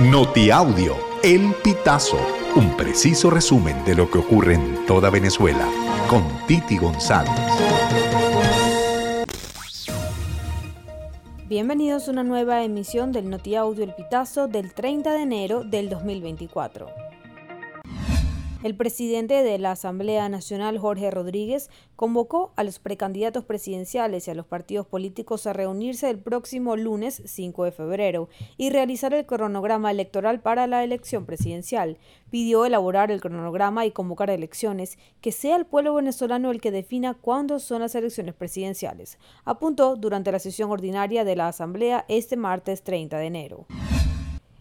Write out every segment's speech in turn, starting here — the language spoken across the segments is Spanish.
Notiaudio, El Pitazo, un preciso resumen de lo que ocurre en toda Venezuela, con Titi González. Bienvenidos a una nueva emisión del Notiaudio El Pitazo del 30 de enero del 2024. El presidente de la Asamblea Nacional, Jorge Rodríguez, convocó a los precandidatos presidenciales y a los partidos políticos a reunirse el próximo lunes 5 de febrero y realizar el cronograma electoral para la elección presidencial. Pidió elaborar el cronograma y convocar elecciones, que sea el pueblo venezolano el que defina cuándo son las elecciones presidenciales, apuntó durante la sesión ordinaria de la Asamblea este martes 30 de enero.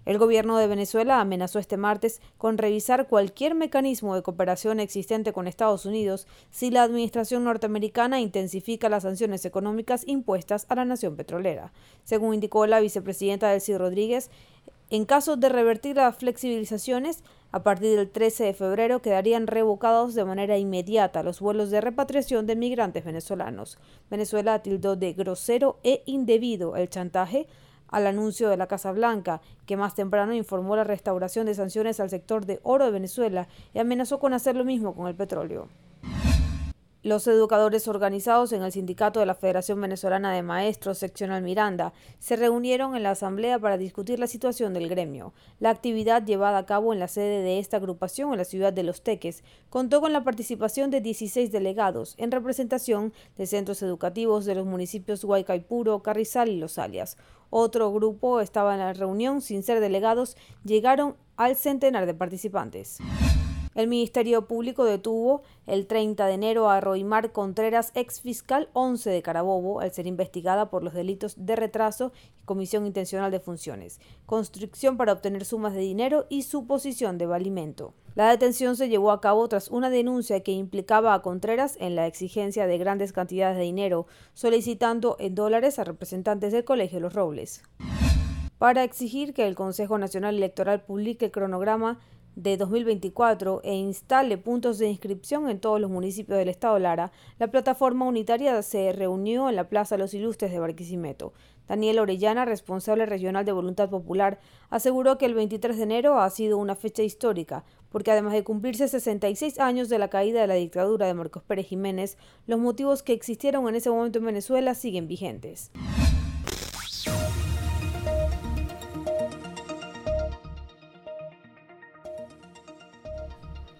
El gobierno de Venezuela amenazó este martes con revisar cualquier mecanismo de cooperación existente con Estados Unidos si la administración norteamericana intensifica las sanciones económicas impuestas a la nación petrolera. Según indicó la vicepresidenta Delcy Rodríguez, en caso de revertir las flexibilizaciones, a partir del 13 de febrero quedarían revocados de manera inmediata los vuelos de repatriación de migrantes venezolanos. Venezuela tildó de grosero e indebido el chantaje al anuncio de la Casa Blanca, que más temprano informó la restauración de sanciones al sector de oro de Venezuela y amenazó con hacer lo mismo con el petróleo. Los educadores organizados en el sindicato de la Federación Venezolana de Maestros Seccional Miranda se reunieron en la asamblea para discutir la situación del gremio. La actividad llevada a cabo en la sede de esta agrupación en la ciudad de Los Teques contó con la participación de 16 delegados en representación de centros educativos de los municipios Huaycaipuro, Carrizal y Los Alias. Otro grupo estaba en la reunión sin ser delegados, llegaron al centenar de participantes. El Ministerio Público detuvo el 30 de enero a Roimar Contreras, ex fiscal 11 de Carabobo, al ser investigada por los delitos de retraso y comisión intencional de funciones, construcción para obtener sumas de dinero y suposición de valimento. La detención se llevó a cabo tras una denuncia que implicaba a Contreras en la exigencia de grandes cantidades de dinero, solicitando en dólares a representantes del Colegio Los Robles. Para exigir que el Consejo Nacional Electoral publique el cronograma de 2024 e instale puntos de inscripción en todos los municipios del estado Lara, la plataforma unitaria se reunió en la Plaza Los Ilustres de Barquisimeto. Daniel Orellana, responsable regional de Voluntad Popular, aseguró que el 23 de enero ha sido una fecha histórica, porque además de cumplirse 66 años de la caída de la dictadura de Marcos Pérez Jiménez, los motivos que existieron en ese momento en Venezuela siguen vigentes.